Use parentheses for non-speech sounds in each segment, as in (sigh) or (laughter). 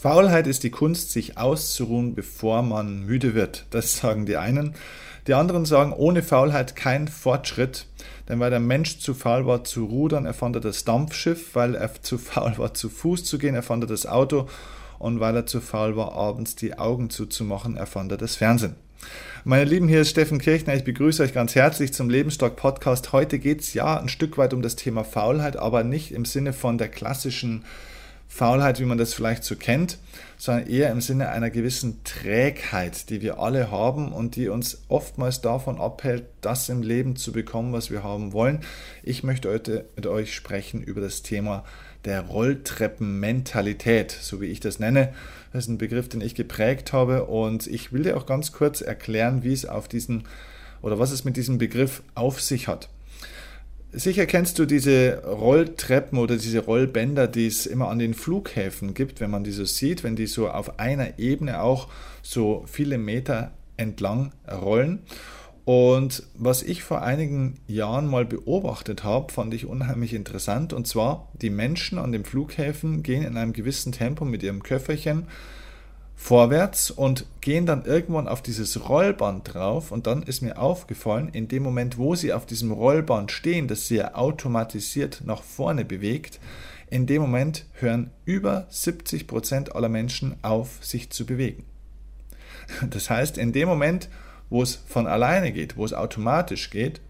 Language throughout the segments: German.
Faulheit ist die Kunst, sich auszuruhen, bevor man müde wird. Das sagen die einen. Die anderen sagen, ohne Faulheit kein Fortschritt. Denn weil der Mensch zu faul war zu rudern, erfand er das Dampfschiff. Weil er zu faul war zu Fuß zu gehen, erfand er das Auto. Und weil er zu faul war, abends die Augen zuzumachen, erfand er das Fernsehen. Meine Lieben, hier ist Steffen Kirchner. Ich begrüße euch ganz herzlich zum Lebensstock Podcast. Heute geht es ja ein Stück weit um das Thema Faulheit, aber nicht im Sinne von der klassischen Faulheit, wie man das vielleicht so kennt, sondern eher im Sinne einer gewissen Trägheit, die wir alle haben und die uns oftmals davon abhält, das im Leben zu bekommen, was wir haben wollen. Ich möchte heute mit euch sprechen über das Thema der Rolltreppenmentalität, so wie ich das nenne. Das ist ein Begriff, den ich geprägt habe und ich will dir auch ganz kurz erklären, wie es auf diesen oder was es mit diesem Begriff auf sich hat. Sicher kennst du diese Rolltreppen oder diese Rollbänder, die es immer an den Flughäfen gibt, wenn man die so sieht, wenn die so auf einer Ebene auch so viele Meter entlang rollen. Und was ich vor einigen Jahren mal beobachtet habe, fand ich unheimlich interessant. Und zwar, die Menschen an den Flughäfen gehen in einem gewissen Tempo mit ihrem Köfferchen vorwärts und gehen dann irgendwann auf dieses Rollband drauf und dann ist mir aufgefallen, in dem Moment, wo sie auf diesem Rollband stehen, das sie ja automatisiert nach vorne bewegt, in dem Moment hören über 70 Prozent aller Menschen auf, sich zu bewegen. (laughs) Das heißt, in dem Moment, wo es von alleine geht, wo es automatisch geht,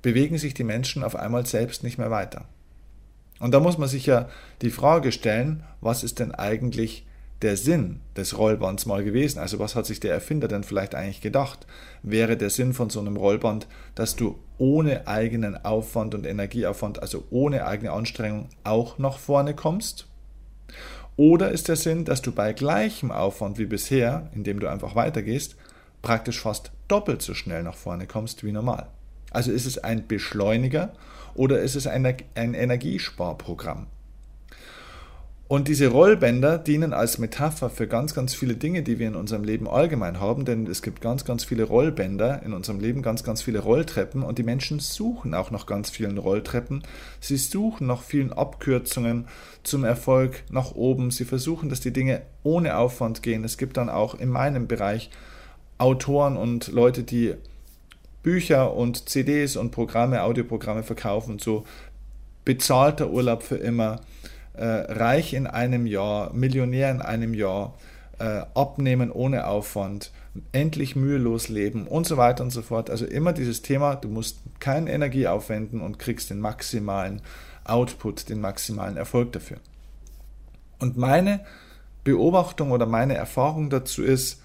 bewegen sich die Menschen auf einmal selbst nicht mehr weiter. Und da muss man sich ja die Frage stellen, was ist denn eigentlich der Sinn des Rollbands mal gewesen? Also was hat sich der Erfinder denn vielleicht eigentlich gedacht? Wäre der Sinn von so einem Rollband, dass du ohne eigenen Aufwand und Energieaufwand, also ohne eigene Anstrengung, auch nach vorne kommst? Oder ist der Sinn, dass du bei gleichem Aufwand wie bisher, indem du einfach weitergehst, praktisch fast doppelt so schnell nach vorne kommst wie normal? Also ist es ein Beschleuniger oder ist es ein, ein Energiesparprogramm? Und diese Rollbänder dienen als Metapher für ganz, ganz viele Dinge, die wir in unserem Leben allgemein haben, denn es gibt ganz, ganz viele Rollbänder in unserem Leben, ganz, ganz viele Rolltreppen und die Menschen suchen auch nach ganz vielen Rolltreppen. Sie suchen nach vielen Abkürzungen zum Erfolg nach oben. Sie versuchen, dass die Dinge ohne Aufwand gehen. Es gibt dann auch in meinem Bereich Autoren und Leute, die Bücher und CDs und Programme, Audioprogramme verkaufen, so bezahlter Urlaub für immer äh, reich in einem Jahr, Millionär in einem Jahr, äh, abnehmen ohne Aufwand, endlich mühelos leben und so weiter und so fort. Also immer dieses Thema, du musst keine Energie aufwenden und kriegst den maximalen Output, den maximalen Erfolg dafür. Und meine Beobachtung oder meine Erfahrung dazu ist,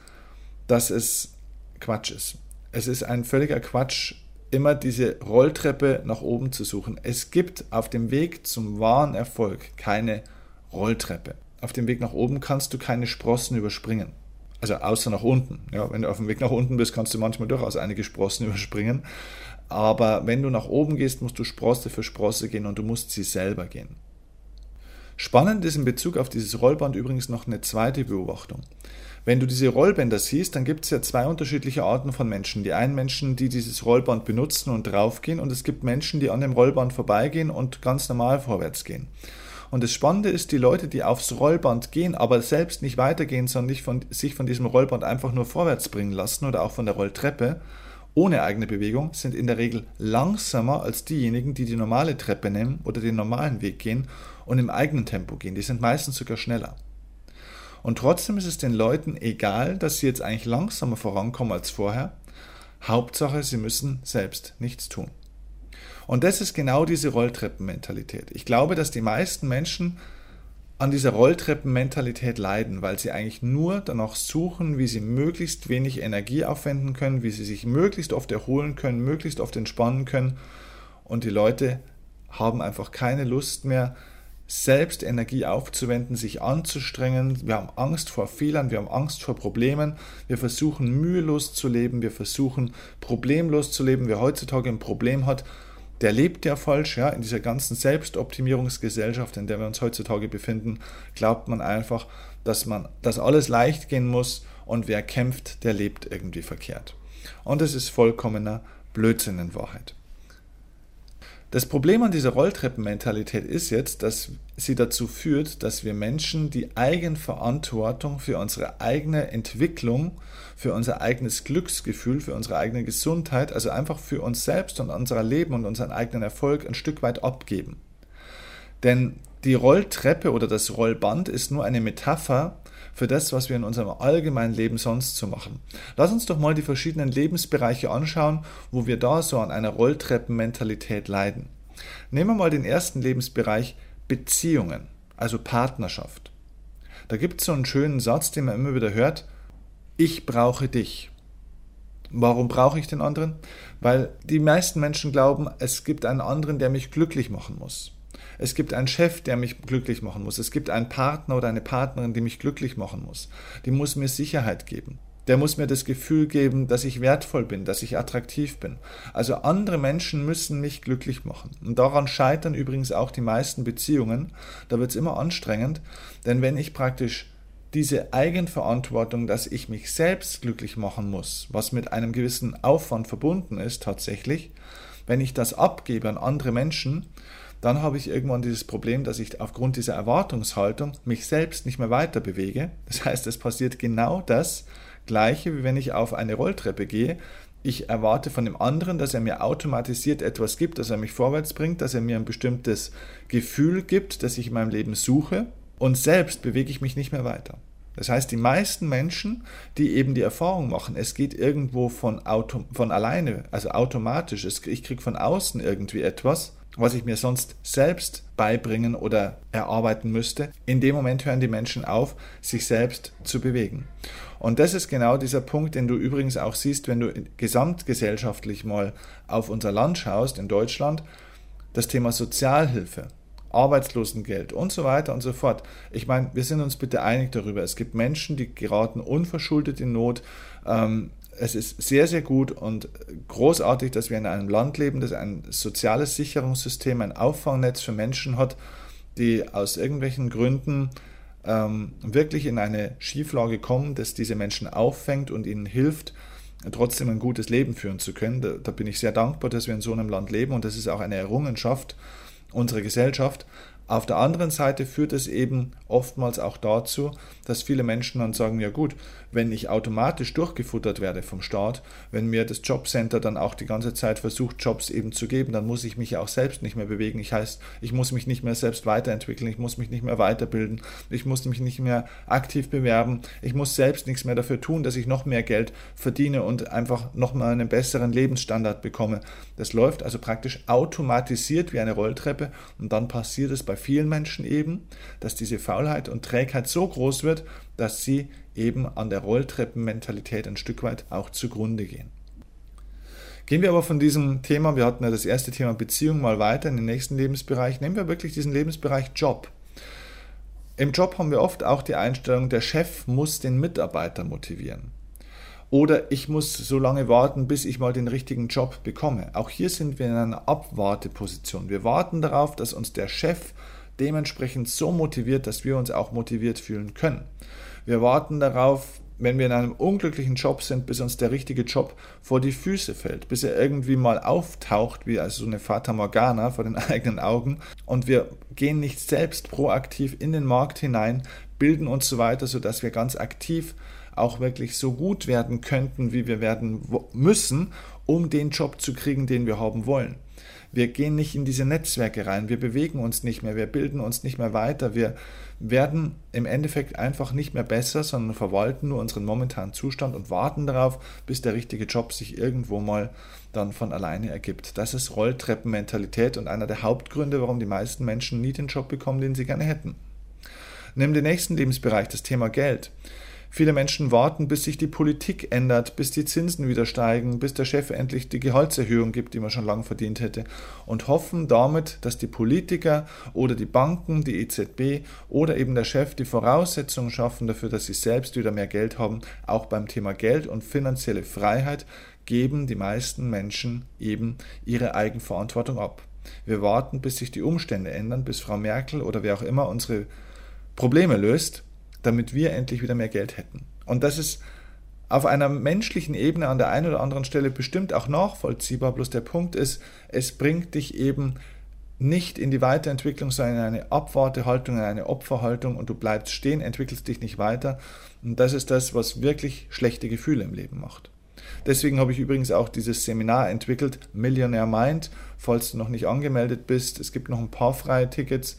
dass es Quatsch ist. Es ist ein völliger Quatsch, immer diese Rolltreppe nach oben zu suchen. Es gibt auf dem Weg zum wahren Erfolg keine Rolltreppe. Auf dem Weg nach oben kannst du keine Sprossen überspringen. Also außer nach unten. Ja, wenn du auf dem Weg nach unten bist, kannst du manchmal durchaus einige Sprossen (laughs) überspringen. Aber wenn du nach oben gehst, musst du Sprosse für Sprosse gehen und du musst sie selber gehen. Spannend ist in Bezug auf dieses Rollband übrigens noch eine zweite Beobachtung. Wenn du diese Rollbänder siehst, dann gibt es ja zwei unterschiedliche Arten von Menschen. Die einen Menschen, die dieses Rollband benutzen und draufgehen und es gibt Menschen, die an dem Rollband vorbeigehen und ganz normal vorwärts gehen. Und das Spannende ist, die Leute, die aufs Rollband gehen, aber selbst nicht weitergehen, sondern von, sich von diesem Rollband einfach nur vorwärts bringen lassen oder auch von der Rolltreppe, ohne eigene Bewegung, sind in der Regel langsamer als diejenigen, die die normale Treppe nehmen oder den normalen Weg gehen und im eigenen Tempo gehen. Die sind meistens sogar schneller. Und trotzdem ist es den Leuten egal, dass sie jetzt eigentlich langsamer vorankommen als vorher. Hauptsache, sie müssen selbst nichts tun. Und das ist genau diese Rolltreppenmentalität. Ich glaube, dass die meisten Menschen an dieser Rolltreppenmentalität leiden, weil sie eigentlich nur danach suchen, wie sie möglichst wenig Energie aufwenden können, wie sie sich möglichst oft erholen können, möglichst oft entspannen können. Und die Leute haben einfach keine Lust mehr, selbst Energie aufzuwenden, sich anzustrengen. Wir haben Angst vor Fehlern, wir haben Angst vor Problemen. Wir versuchen mühelos zu leben, wir versuchen problemlos zu leben. Wer heutzutage ein Problem hat, der lebt ja falsch, ja, in dieser ganzen Selbstoptimierungsgesellschaft, in der wir uns heutzutage befinden, glaubt man einfach, dass man, dass alles leicht gehen muss und wer kämpft, der lebt irgendwie verkehrt. Und das ist vollkommener Blödsinn in Wahrheit. Das Problem an dieser Rolltreppenmentalität ist jetzt, dass sie dazu führt, dass wir Menschen die Eigenverantwortung für unsere eigene Entwicklung, für unser eigenes Glücksgefühl, für unsere eigene Gesundheit, also einfach für uns selbst und unser Leben und unseren eigenen Erfolg ein Stück weit abgeben. Denn die Rolltreppe oder das Rollband ist nur eine Metapher für das, was wir in unserem allgemeinen Leben sonst so machen. Lass uns doch mal die verschiedenen Lebensbereiche anschauen, wo wir da so an einer Rolltreppenmentalität leiden. Nehmen wir mal den ersten Lebensbereich Beziehungen, also Partnerschaft. Da gibt es so einen schönen Satz, den man immer wieder hört, ich brauche dich. Warum brauche ich den anderen? Weil die meisten Menschen glauben, es gibt einen anderen, der mich glücklich machen muss. Es gibt einen Chef, der mich glücklich machen muss. Es gibt einen Partner oder eine Partnerin, die mich glücklich machen muss. Die muss mir Sicherheit geben. Der muss mir das Gefühl geben, dass ich wertvoll bin, dass ich attraktiv bin. Also andere Menschen müssen mich glücklich machen. Und daran scheitern übrigens auch die meisten Beziehungen. Da wird es immer anstrengend, denn wenn ich praktisch diese Eigenverantwortung, dass ich mich selbst glücklich machen muss, was mit einem gewissen Aufwand verbunden ist tatsächlich, wenn ich das abgebe an andere Menschen, dann habe ich irgendwann dieses Problem, dass ich aufgrund dieser Erwartungshaltung mich selbst nicht mehr weiter bewege. Das heißt, es passiert genau das Gleiche, wie wenn ich auf eine Rolltreppe gehe. Ich erwarte von dem anderen, dass er mir automatisiert etwas gibt, dass er mich vorwärts bringt, dass er mir ein bestimmtes Gefühl gibt, das ich in meinem Leben suche. Und selbst bewege ich mich nicht mehr weiter. Das heißt, die meisten Menschen, die eben die Erfahrung machen, es geht irgendwo von, Auto, von alleine, also automatisch, ich kriege von außen irgendwie etwas, was ich mir sonst selbst beibringen oder erarbeiten müsste, in dem Moment hören die Menschen auf, sich selbst zu bewegen. Und das ist genau dieser Punkt, den du übrigens auch siehst, wenn du gesamtgesellschaftlich mal auf unser Land schaust, in Deutschland, das Thema Sozialhilfe. Arbeitslosengeld und so weiter und so fort. Ich meine, wir sind uns bitte einig darüber. Es gibt Menschen, die geraten unverschuldet in Not. Ähm, es ist sehr, sehr gut und großartig, dass wir in einem Land leben, das ein soziales Sicherungssystem, ein Auffangnetz für Menschen hat, die aus irgendwelchen Gründen ähm, wirklich in eine Schieflage kommen, das diese Menschen auffängt und ihnen hilft, trotzdem ein gutes Leben führen zu können. Da, da bin ich sehr dankbar, dass wir in so einem Land leben und das ist auch eine Errungenschaft unserer Gesellschaft. Auf der anderen Seite führt es eben oftmals auch dazu, dass viele Menschen dann sagen, ja gut, wenn ich automatisch durchgefuttert werde vom Staat, wenn mir das Jobcenter dann auch die ganze Zeit versucht, Jobs eben zu geben, dann muss ich mich auch selbst nicht mehr bewegen. Ich heißt, ich muss mich nicht mehr selbst weiterentwickeln, ich muss mich nicht mehr weiterbilden, ich muss mich nicht mehr aktiv bewerben, ich muss selbst nichts mehr dafür tun, dass ich noch mehr Geld verdiene und einfach noch mal einen besseren Lebensstandard bekomme. Das läuft also praktisch automatisiert wie eine Rolltreppe und dann passiert es bei bei vielen Menschen eben, dass diese Faulheit und Trägheit so groß wird, dass sie eben an der Rolltreppenmentalität ein Stück weit auch zugrunde gehen. Gehen wir aber von diesem Thema, wir hatten ja das erste Thema Beziehung mal weiter in den nächsten Lebensbereich, nehmen wir wirklich diesen Lebensbereich Job. Im Job haben wir oft auch die Einstellung, der Chef muss den Mitarbeiter motivieren. Oder ich muss so lange warten, bis ich mal den richtigen Job bekomme. Auch hier sind wir in einer Abwarteposition. Wir warten darauf, dass uns der Chef dementsprechend so motiviert, dass wir uns auch motiviert fühlen können. Wir warten darauf, wenn wir in einem unglücklichen Job sind, bis uns der richtige Job vor die Füße fällt, bis er irgendwie mal auftaucht, wie also so eine Fata Morgana vor den (laughs) eigenen Augen. Und wir gehen nicht selbst proaktiv in den Markt hinein, bilden uns so weiter, sodass wir ganz aktiv auch wirklich so gut werden könnten, wie wir werden müssen, um den Job zu kriegen, den wir haben wollen. Wir gehen nicht in diese Netzwerke rein, wir bewegen uns nicht mehr, wir bilden uns nicht mehr weiter, wir werden im Endeffekt einfach nicht mehr besser, sondern verwalten nur unseren momentanen Zustand und warten darauf, bis der richtige Job sich irgendwo mal dann von alleine ergibt. Das ist Rolltreppenmentalität und einer der Hauptgründe, warum die meisten Menschen nie den Job bekommen, den sie gerne hätten. Nimm den nächsten Lebensbereich, das Thema Geld. Viele Menschen warten, bis sich die Politik ändert, bis die Zinsen wieder steigen, bis der Chef endlich die Gehaltserhöhung gibt, die man schon lange verdient hätte, und hoffen damit, dass die Politiker oder die Banken, die EZB oder eben der Chef die Voraussetzungen schaffen dafür, dass sie selbst wieder mehr Geld haben. Auch beim Thema Geld und finanzielle Freiheit geben die meisten Menschen eben ihre Eigenverantwortung ab. Wir warten, bis sich die Umstände ändern, bis Frau Merkel oder wer auch immer unsere Probleme löst damit wir endlich wieder mehr Geld hätten. Und das ist auf einer menschlichen Ebene an der einen oder anderen Stelle bestimmt auch nachvollziehbar, bloß der Punkt ist, es bringt dich eben nicht in die Weiterentwicklung, sondern in eine Abwartehaltung, in eine Opferhaltung und du bleibst stehen, entwickelst dich nicht weiter. Und das ist das, was wirklich schlechte Gefühle im Leben macht. Deswegen habe ich übrigens auch dieses Seminar entwickelt, Millionaire Mind, falls du noch nicht angemeldet bist. Es gibt noch ein paar freie Tickets.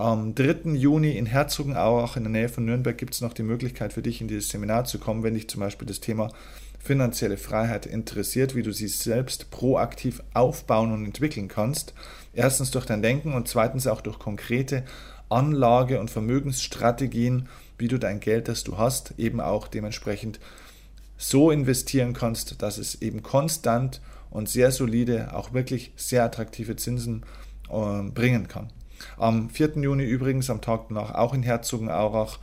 Am 3. Juni in Herzogenaurach in der Nähe von Nürnberg gibt es noch die Möglichkeit für dich in dieses Seminar zu kommen, wenn dich zum Beispiel das Thema finanzielle Freiheit interessiert, wie du sie selbst proaktiv aufbauen und entwickeln kannst. Erstens durch dein Denken und zweitens auch durch konkrete Anlage- und Vermögensstrategien, wie du dein Geld, das du hast, eben auch dementsprechend so investieren kannst, dass es eben konstant und sehr solide, auch wirklich sehr attraktive Zinsen äh, bringen kann. Am 4. Juni übrigens, am Tag danach, auch in Herzogenaurach,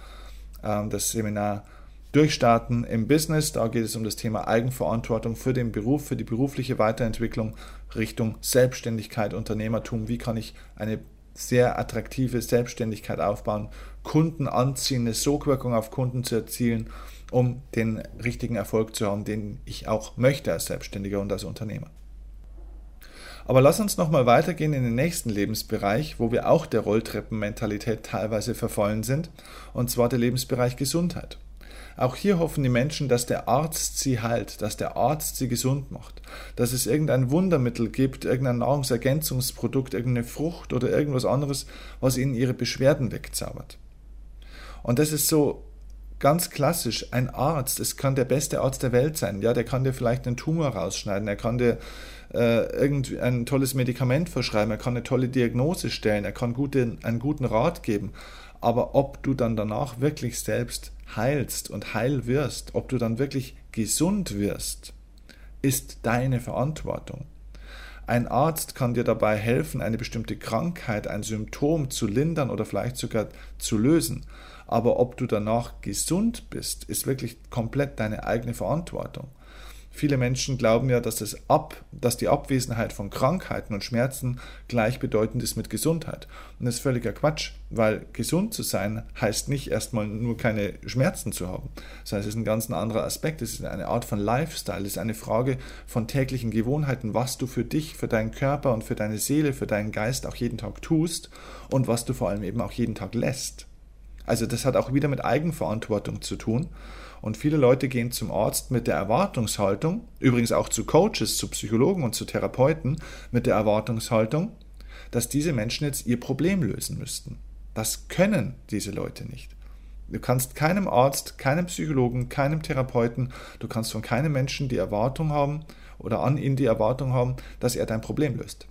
ähm, das Seminar Durchstarten im Business. Da geht es um das Thema Eigenverantwortung für den Beruf, für die berufliche Weiterentwicklung Richtung Selbstständigkeit, Unternehmertum. Wie kann ich eine sehr attraktive Selbstständigkeit aufbauen, Kunden anziehen, eine Sogwirkung auf Kunden zu erzielen, um den richtigen Erfolg zu haben, den ich auch möchte als Selbstständiger und als Unternehmer. Aber lass uns nochmal weitergehen in den nächsten Lebensbereich, wo wir auch der Rolltreppenmentalität teilweise verfallen sind, und zwar der Lebensbereich Gesundheit. Auch hier hoffen die Menschen, dass der Arzt sie heilt, dass der Arzt sie gesund macht, dass es irgendein Wundermittel gibt, irgendein Nahrungsergänzungsprodukt, irgendeine Frucht oder irgendwas anderes, was ihnen ihre Beschwerden wegzaubert. Und das ist so ganz klassisch, ein Arzt, es kann der beste Arzt der Welt sein, ja, der kann dir vielleicht einen Tumor rausschneiden, er kann dir äh, ein tolles Medikament verschreiben, er kann eine tolle Diagnose stellen, er kann gute, einen guten Rat geben. Aber ob du dann danach wirklich selbst heilst und heil wirst, ob du dann wirklich gesund wirst, ist deine Verantwortung. Ein Arzt kann dir dabei helfen, eine bestimmte Krankheit, ein Symptom zu lindern oder vielleicht sogar zu lösen. Aber ob du danach gesund bist, ist wirklich komplett deine eigene Verantwortung. Viele Menschen glauben ja, dass, das Ab, dass die Abwesenheit von Krankheiten und Schmerzen gleichbedeutend ist mit Gesundheit. Und das ist völliger Quatsch, weil gesund zu sein heißt nicht erstmal nur keine Schmerzen zu haben, sondern es ist ein ganz anderer Aspekt. Es ist eine Art von Lifestyle, es ist eine Frage von täglichen Gewohnheiten, was du für dich, für deinen Körper und für deine Seele, für deinen Geist auch jeden Tag tust und was du vor allem eben auch jeden Tag lässt. Also das hat auch wieder mit Eigenverantwortung zu tun. Und viele Leute gehen zum Arzt mit der Erwartungshaltung, übrigens auch zu Coaches, zu Psychologen und zu Therapeuten mit der Erwartungshaltung, dass diese Menschen jetzt ihr Problem lösen müssten. Das können diese Leute nicht. Du kannst keinem Arzt, keinem Psychologen, keinem Therapeuten, du kannst von keinem Menschen die Erwartung haben oder an ihn die Erwartung haben, dass er dein Problem löst.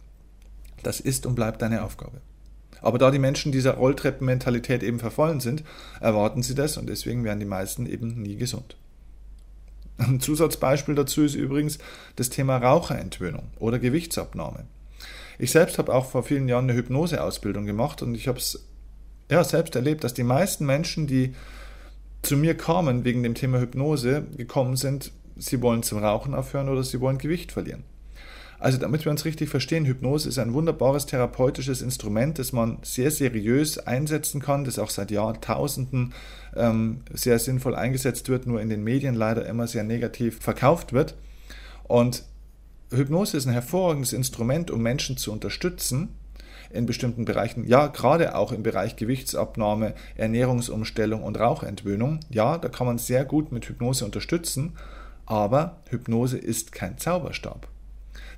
Das ist und bleibt deine Aufgabe. Aber da die Menschen dieser Rolltreppenmentalität eben verfallen sind, erwarten sie das und deswegen werden die meisten eben nie gesund. Ein Zusatzbeispiel dazu ist übrigens das Thema Raucherentwöhnung oder Gewichtsabnahme. Ich selbst habe auch vor vielen Jahren eine Hypnoseausbildung gemacht und ich habe es ja, selbst erlebt, dass die meisten Menschen, die zu mir kamen wegen dem Thema Hypnose, gekommen sind, sie wollen zum Rauchen aufhören oder sie wollen Gewicht verlieren. Also damit wir uns richtig verstehen, Hypnose ist ein wunderbares therapeutisches Instrument, das man sehr seriös einsetzen kann, das auch seit Jahrtausenden ähm, sehr sinnvoll eingesetzt wird, nur in den Medien leider immer sehr negativ verkauft wird. Und Hypnose ist ein hervorragendes Instrument, um Menschen zu unterstützen, in bestimmten Bereichen, ja, gerade auch im Bereich Gewichtsabnahme, Ernährungsumstellung und Rauchentwöhnung. Ja, da kann man sehr gut mit Hypnose unterstützen, aber Hypnose ist kein Zauberstab.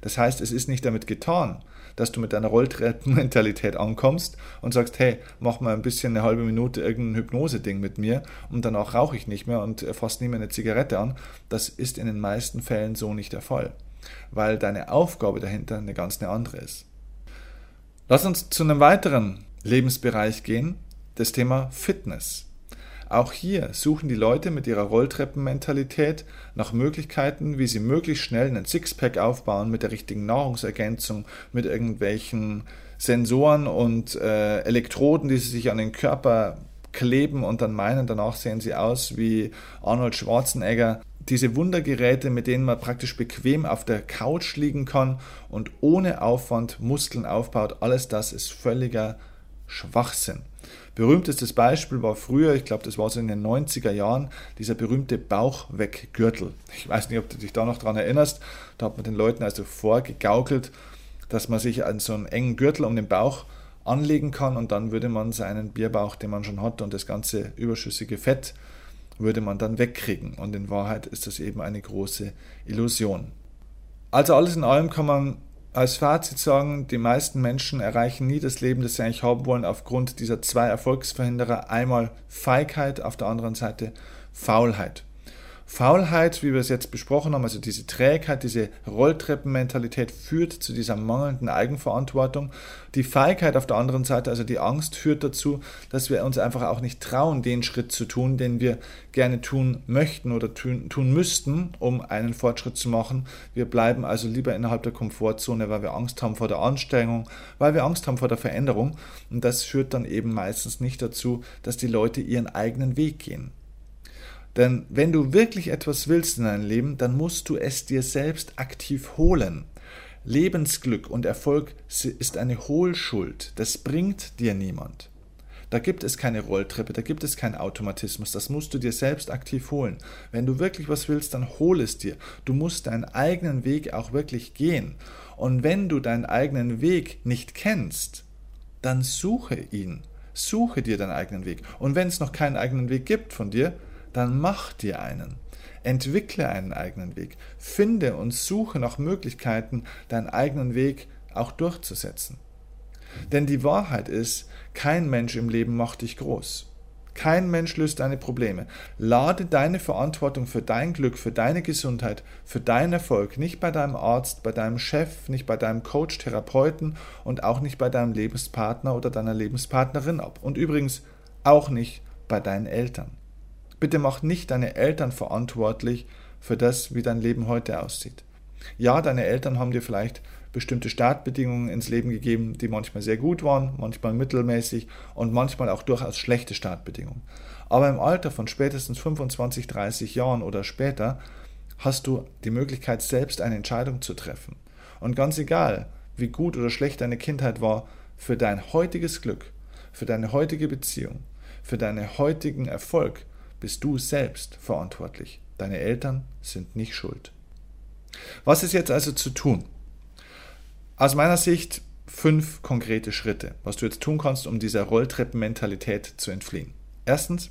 Das heißt, es ist nicht damit getan, dass du mit deiner Rolltreppenmentalität ankommst und sagst, hey, mach mal ein bisschen eine halbe Minute irgendein Hypnose-Ding mit mir und danach rauche ich nicht mehr und fass nie mehr eine Zigarette an. Das ist in den meisten Fällen so nicht der Fall, weil deine Aufgabe dahinter eine ganz eine andere ist. Lass uns zu einem weiteren Lebensbereich gehen, das Thema Fitness. Auch hier suchen die Leute mit ihrer Rolltreppenmentalität nach Möglichkeiten, wie sie möglichst schnell einen Sixpack aufbauen mit der richtigen Nahrungsergänzung, mit irgendwelchen Sensoren und äh, Elektroden, die sie sich an den Körper kleben und dann meinen, danach sehen sie aus wie Arnold Schwarzenegger. Diese Wundergeräte, mit denen man praktisch bequem auf der Couch liegen kann und ohne Aufwand Muskeln aufbaut, alles das ist völliger Schwachsinn. Berühmtestes Beispiel war früher, ich glaube, das war so in den 90er Jahren, dieser berühmte Bauchweggürtel. Ich weiß nicht, ob du dich da noch daran erinnerst. Da hat man den Leuten also vorgegaukelt, dass man sich an so einen engen Gürtel um den Bauch anlegen kann und dann würde man seinen Bierbauch, den man schon hat und das ganze überschüssige Fett, würde man dann wegkriegen. Und in Wahrheit ist das eben eine große Illusion. Also alles in allem kann man als Fazit sagen, die meisten Menschen erreichen nie das Leben, das sie eigentlich haben wollen, aufgrund dieser zwei Erfolgsverhinderer. Einmal Feigheit, auf der anderen Seite Faulheit. Faulheit, wie wir es jetzt besprochen haben, also diese Trägheit, diese Rolltreppenmentalität führt zu dieser mangelnden Eigenverantwortung. Die Feigheit auf der anderen Seite, also die Angst, führt dazu, dass wir uns einfach auch nicht trauen, den Schritt zu tun, den wir gerne tun möchten oder tun, tun müssten, um einen Fortschritt zu machen. Wir bleiben also lieber innerhalb der Komfortzone, weil wir Angst haben vor der Anstrengung, weil wir Angst haben vor der Veränderung. Und das führt dann eben meistens nicht dazu, dass die Leute ihren eigenen Weg gehen. Denn wenn du wirklich etwas willst in deinem Leben, dann musst du es dir selbst aktiv holen. Lebensglück und Erfolg ist eine Hohlschuld. Das bringt dir niemand. Da gibt es keine Rolltreppe, da gibt es keinen Automatismus. Das musst du dir selbst aktiv holen. Wenn du wirklich was willst, dann hol es dir. Du musst deinen eigenen Weg auch wirklich gehen. Und wenn du deinen eigenen Weg nicht kennst, dann suche ihn. Suche dir deinen eigenen Weg. Und wenn es noch keinen eigenen Weg gibt von dir, dann mach dir einen. Entwickle einen eigenen Weg. Finde und suche nach Möglichkeiten, deinen eigenen Weg auch durchzusetzen. Denn die Wahrheit ist, kein Mensch im Leben macht dich groß. Kein Mensch löst deine Probleme. Lade deine Verantwortung für dein Glück, für deine Gesundheit, für deinen Erfolg nicht bei deinem Arzt, bei deinem Chef, nicht bei deinem Coach, Therapeuten und auch nicht bei deinem Lebenspartner oder deiner Lebenspartnerin ab. Und übrigens auch nicht bei deinen Eltern. Bitte mach nicht deine Eltern verantwortlich für das, wie dein Leben heute aussieht. Ja, deine Eltern haben dir vielleicht bestimmte Startbedingungen ins Leben gegeben, die manchmal sehr gut waren, manchmal mittelmäßig und manchmal auch durchaus schlechte Startbedingungen. Aber im Alter von spätestens 25, 30 Jahren oder später hast du die Möglichkeit, selbst eine Entscheidung zu treffen. Und ganz egal, wie gut oder schlecht deine Kindheit war, für dein heutiges Glück, für deine heutige Beziehung, für deinen heutigen Erfolg bist du selbst verantwortlich. Deine Eltern sind nicht schuld. Was ist jetzt also zu tun? Aus meiner Sicht fünf konkrete Schritte, was du jetzt tun kannst, um dieser Rolltreppenmentalität zu entfliehen. Erstens,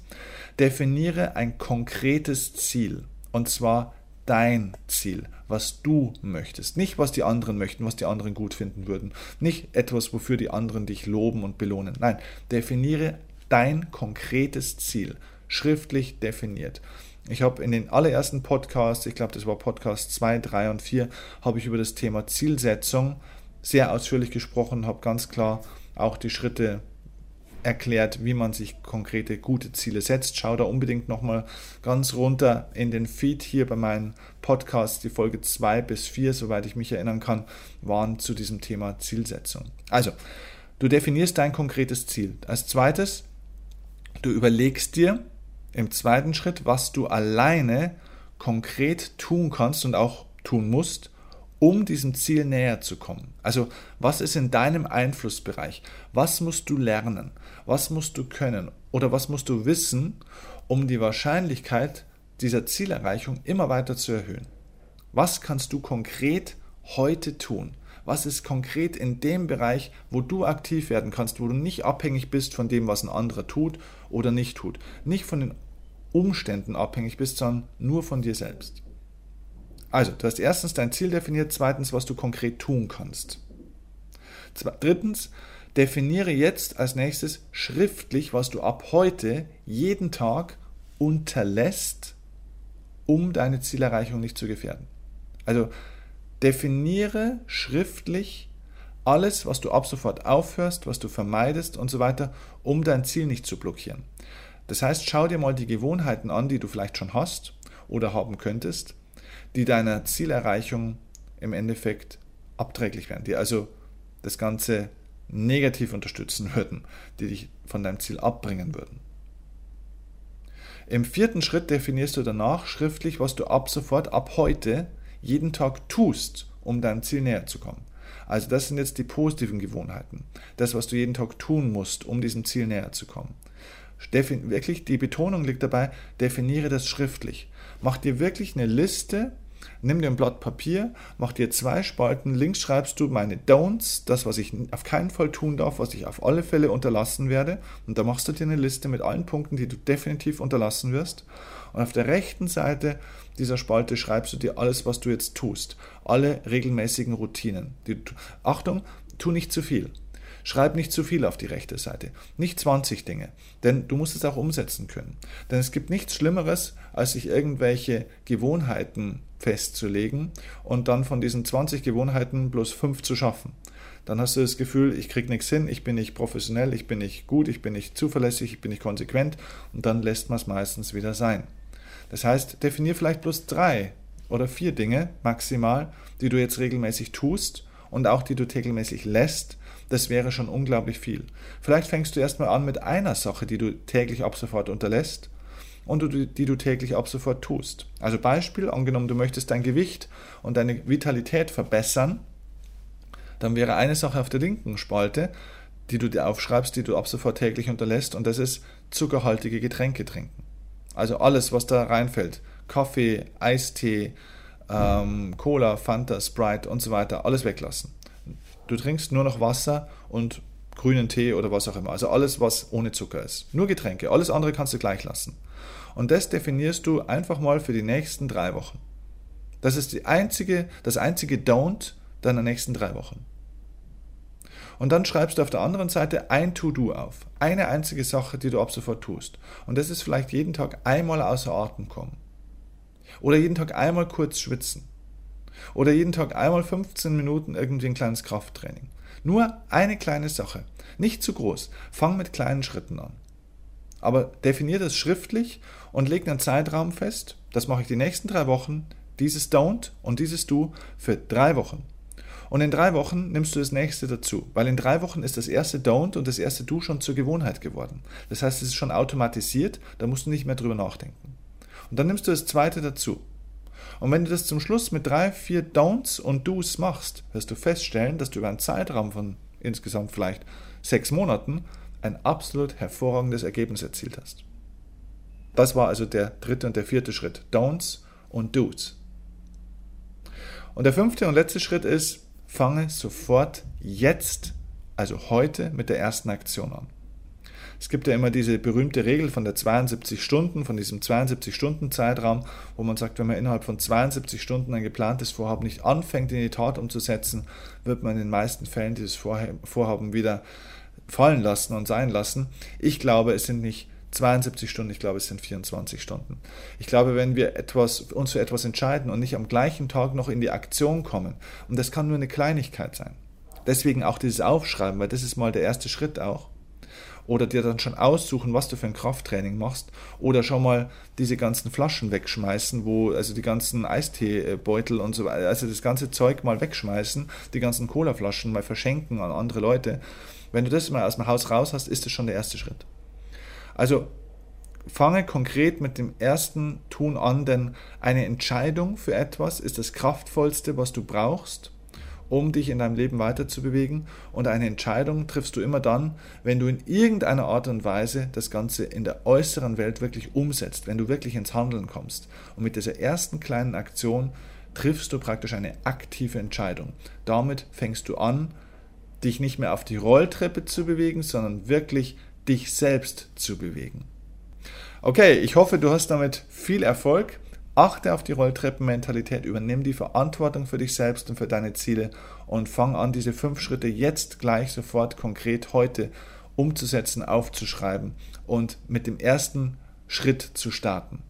definiere ein konkretes Ziel und zwar dein Ziel, was du möchtest, nicht was die anderen möchten, was die anderen gut finden würden, nicht etwas, wofür die anderen dich loben und belohnen. Nein, definiere dein konkretes Ziel schriftlich definiert. Ich habe in den allerersten Podcasts, ich glaube, das war Podcast 2, 3 und 4, habe ich über das Thema Zielsetzung sehr ausführlich gesprochen, habe ganz klar auch die Schritte erklärt, wie man sich konkrete gute Ziele setzt. Schau da unbedingt nochmal ganz runter in den Feed hier bei meinen Podcasts. Die Folge 2 bis 4, soweit ich mich erinnern kann, waren zu diesem Thema Zielsetzung. Also, du definierst dein konkretes Ziel. Als zweites, du überlegst dir, im zweiten Schritt, was du alleine konkret tun kannst und auch tun musst, um diesem Ziel näher zu kommen. Also was ist in deinem Einflussbereich? Was musst du lernen? Was musst du können? Oder was musst du wissen, um die Wahrscheinlichkeit dieser Zielerreichung immer weiter zu erhöhen? Was kannst du konkret heute tun? Was ist konkret in dem Bereich, wo du aktiv werden kannst, wo du nicht abhängig bist von dem, was ein anderer tut oder nicht tut? Nicht von den Umständen abhängig bist, sondern nur von dir selbst. Also, du hast erstens dein Ziel definiert, zweitens, was du konkret tun kannst. Drittens, definiere jetzt als nächstes schriftlich, was du ab heute jeden Tag unterlässt, um deine Zielerreichung nicht zu gefährden. Also definiere schriftlich alles, was du ab sofort aufhörst, was du vermeidest und so weiter, um dein Ziel nicht zu blockieren. Das heißt, schau dir mal die Gewohnheiten an, die du vielleicht schon hast oder haben könntest, die deiner Zielerreichung im Endeffekt abträglich wären, die also das Ganze negativ unterstützen würden, die dich von deinem Ziel abbringen würden. Im vierten Schritt definierst du danach schriftlich, was du ab sofort, ab heute, jeden Tag tust, um deinem Ziel näher zu kommen. Also das sind jetzt die positiven Gewohnheiten. Das, was du jeden Tag tun musst, um diesem Ziel näher zu kommen. Defin wirklich, die Betonung liegt dabei, definiere das schriftlich. Mach dir wirklich eine Liste Nimm dir ein Blatt Papier, mach dir zwei Spalten. Links schreibst du meine Don'ts, das, was ich auf keinen Fall tun darf, was ich auf alle Fälle unterlassen werde. Und da machst du dir eine Liste mit allen Punkten, die du definitiv unterlassen wirst. Und auf der rechten Seite dieser Spalte schreibst du dir alles, was du jetzt tust. Alle regelmäßigen Routinen. Die, Achtung, tu nicht zu viel. Schreib nicht zu viel auf die rechte Seite. Nicht 20 Dinge. Denn du musst es auch umsetzen können. Denn es gibt nichts Schlimmeres, als sich irgendwelche Gewohnheiten festzulegen und dann von diesen 20 Gewohnheiten bloß 5 zu schaffen. Dann hast du das Gefühl, ich krieg nichts hin, ich bin nicht professionell, ich bin nicht gut, ich bin nicht zuverlässig, ich bin nicht konsequent und dann lässt man es meistens wieder sein. Das heißt, definier vielleicht bloß drei oder vier Dinge maximal, die du jetzt regelmäßig tust und auch die du regelmäßig lässt, das wäre schon unglaublich viel. Vielleicht fängst du erstmal an mit einer Sache, die du täglich ab sofort unterlässt und die du täglich ab sofort tust. Also Beispiel, angenommen, du möchtest dein Gewicht und deine Vitalität verbessern, dann wäre eine Sache auf der linken Spalte, die du dir aufschreibst, die du ab sofort täglich unterlässt, und das ist zuckerhaltige Getränke trinken. Also alles, was da reinfällt. Kaffee, Eistee, ähm, Cola, Fanta, Sprite und so weiter, alles weglassen. Du trinkst nur noch Wasser und grünen Tee oder was auch immer. Also alles, was ohne Zucker ist. Nur Getränke. Alles andere kannst du gleich lassen. Und das definierst du einfach mal für die nächsten drei Wochen. Das ist die einzige, das einzige Don't deiner nächsten drei Wochen. Und dann schreibst du auf der anderen Seite ein To-Do auf. Eine einzige Sache, die du ab sofort tust. Und das ist vielleicht jeden Tag einmal außer Atem kommen. Oder jeden Tag einmal kurz schwitzen. Oder jeden Tag einmal 15 Minuten irgendwie ein kleines Krafttraining. Nur eine kleine Sache. Nicht zu groß. Fang mit kleinen Schritten an. Aber definier das schriftlich und leg einen Zeitraum fest. Das mache ich die nächsten drei Wochen. Dieses Don't und dieses Do für drei Wochen. Und in drei Wochen nimmst du das nächste dazu, weil in drei Wochen ist das erste Don't und das erste Do schon zur Gewohnheit geworden. Das heißt, es ist schon automatisiert, da musst du nicht mehr drüber nachdenken. Und dann nimmst du das zweite dazu. Und wenn du das zum Schluss mit drei, vier Don'ts und Do's machst, wirst du feststellen, dass du über einen Zeitraum von insgesamt vielleicht sechs Monaten ein absolut hervorragendes Ergebnis erzielt hast. Das war also der dritte und der vierte Schritt. Don'ts und Do's. Und der fünfte und letzte Schritt ist, fange sofort jetzt, also heute, mit der ersten Aktion an. Es gibt ja immer diese berühmte Regel von der 72 Stunden, von diesem 72 Stunden Zeitraum, wo man sagt, wenn man innerhalb von 72 Stunden ein geplantes Vorhaben nicht anfängt in die Tat umzusetzen, wird man in den meisten Fällen dieses Vorhaben wieder fallen lassen und sein lassen. Ich glaube, es sind nicht 72 Stunden, ich glaube, es sind 24 Stunden. Ich glaube, wenn wir etwas, uns für etwas entscheiden und nicht am gleichen Tag noch in die Aktion kommen, und das kann nur eine Kleinigkeit sein. Deswegen auch dieses Aufschreiben, weil das ist mal der erste Schritt auch oder dir dann schon aussuchen, was du für ein Krafttraining machst oder schon mal diese ganzen Flaschen wegschmeißen, wo also die ganzen Eisteebeutel und so weiter, also das ganze Zeug mal wegschmeißen, die ganzen Colaflaschen mal verschenken an andere Leute. Wenn du das mal aus dem Haus raus hast, ist das schon der erste Schritt. Also fange konkret mit dem ersten Tun an, denn eine Entscheidung für etwas ist das kraftvollste, was du brauchst um dich in deinem Leben weiterzubewegen. Und eine Entscheidung triffst du immer dann, wenn du in irgendeiner Art und Weise das Ganze in der äußeren Welt wirklich umsetzt, wenn du wirklich ins Handeln kommst. Und mit dieser ersten kleinen Aktion triffst du praktisch eine aktive Entscheidung. Damit fängst du an, dich nicht mehr auf die Rolltreppe zu bewegen, sondern wirklich dich selbst zu bewegen. Okay, ich hoffe, du hast damit viel Erfolg. Achte auf die Rolltreppenmentalität, übernimm die Verantwortung für dich selbst und für deine Ziele und fang an, diese fünf Schritte jetzt gleich sofort konkret heute umzusetzen, aufzuschreiben und mit dem ersten Schritt zu starten.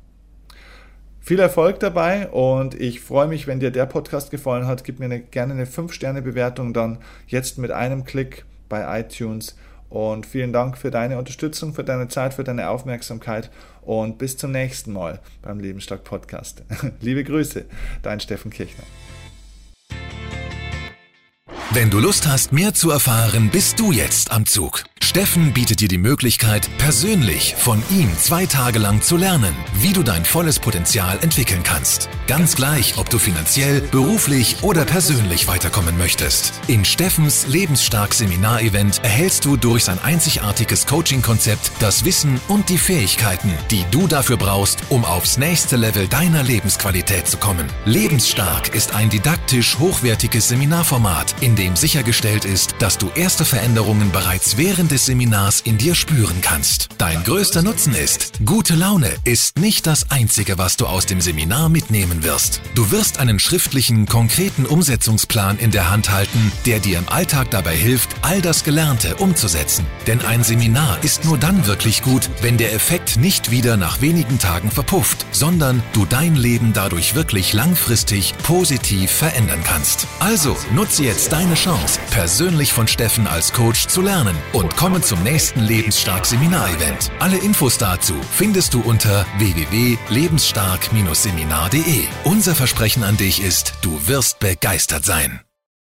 Viel Erfolg dabei und ich freue mich, wenn dir der Podcast gefallen hat. Gib mir eine, gerne eine 5-Sterne-Bewertung dann jetzt mit einem Klick bei iTunes Und vielen Dank für deine Unterstützung, für deine Zeit, für deine Aufmerksamkeit und bis zum nächsten Mal beim Lebensstark Podcast. (laughs) Liebe Grüße, dein Steffen Kirchner. Wenn du Lust hast, mehr zu erfahren, bist du jetzt am Zug. Steffen bietet dir die Möglichkeit, persönlich von ihm zwei Tage lang zu lernen, wie du dein volles Potenzial entwickeln kannst. Ganz gleich, ob du finanziell, beruflich oder persönlich weiterkommen möchtest. In Steffens Lebensstark Seminarevent erhältst du durch sein einzigartiges Coaching-Konzept das Wissen und die Fähigkeiten, die du dafür brauchst, um aufs nächste Level deiner Lebensqualität zu kommen. Lebensstark ist ein didaktisch hochwertiges Seminarformat, in dem sichergestellt ist, dass du erste Veränderungen bereits während des Seminars in dir spüren kannst. Dein größter Nutzen ist, gute Laune ist nicht das Einzige, was du aus dem Seminar mitnehmen wirst. Du wirst einen schriftlichen, konkreten Umsetzungsplan in der Hand halten, der dir im Alltag dabei hilft, all das Gelernte umzusetzen. Denn ein Seminar ist nur dann wirklich gut, wenn der Effekt nicht wieder nach wenigen Tagen verpufft, sondern du dein Leben dadurch wirklich langfristig positiv verändern kannst. Also nutze jetzt deine Chance, persönlich von Steffen als Coach zu lernen und komme zum nächsten Lebensstark Seminarevent. Alle Infos dazu findest du unter www.lebensstark-seminar.de. Unser Versprechen an dich ist, du wirst begeistert sein.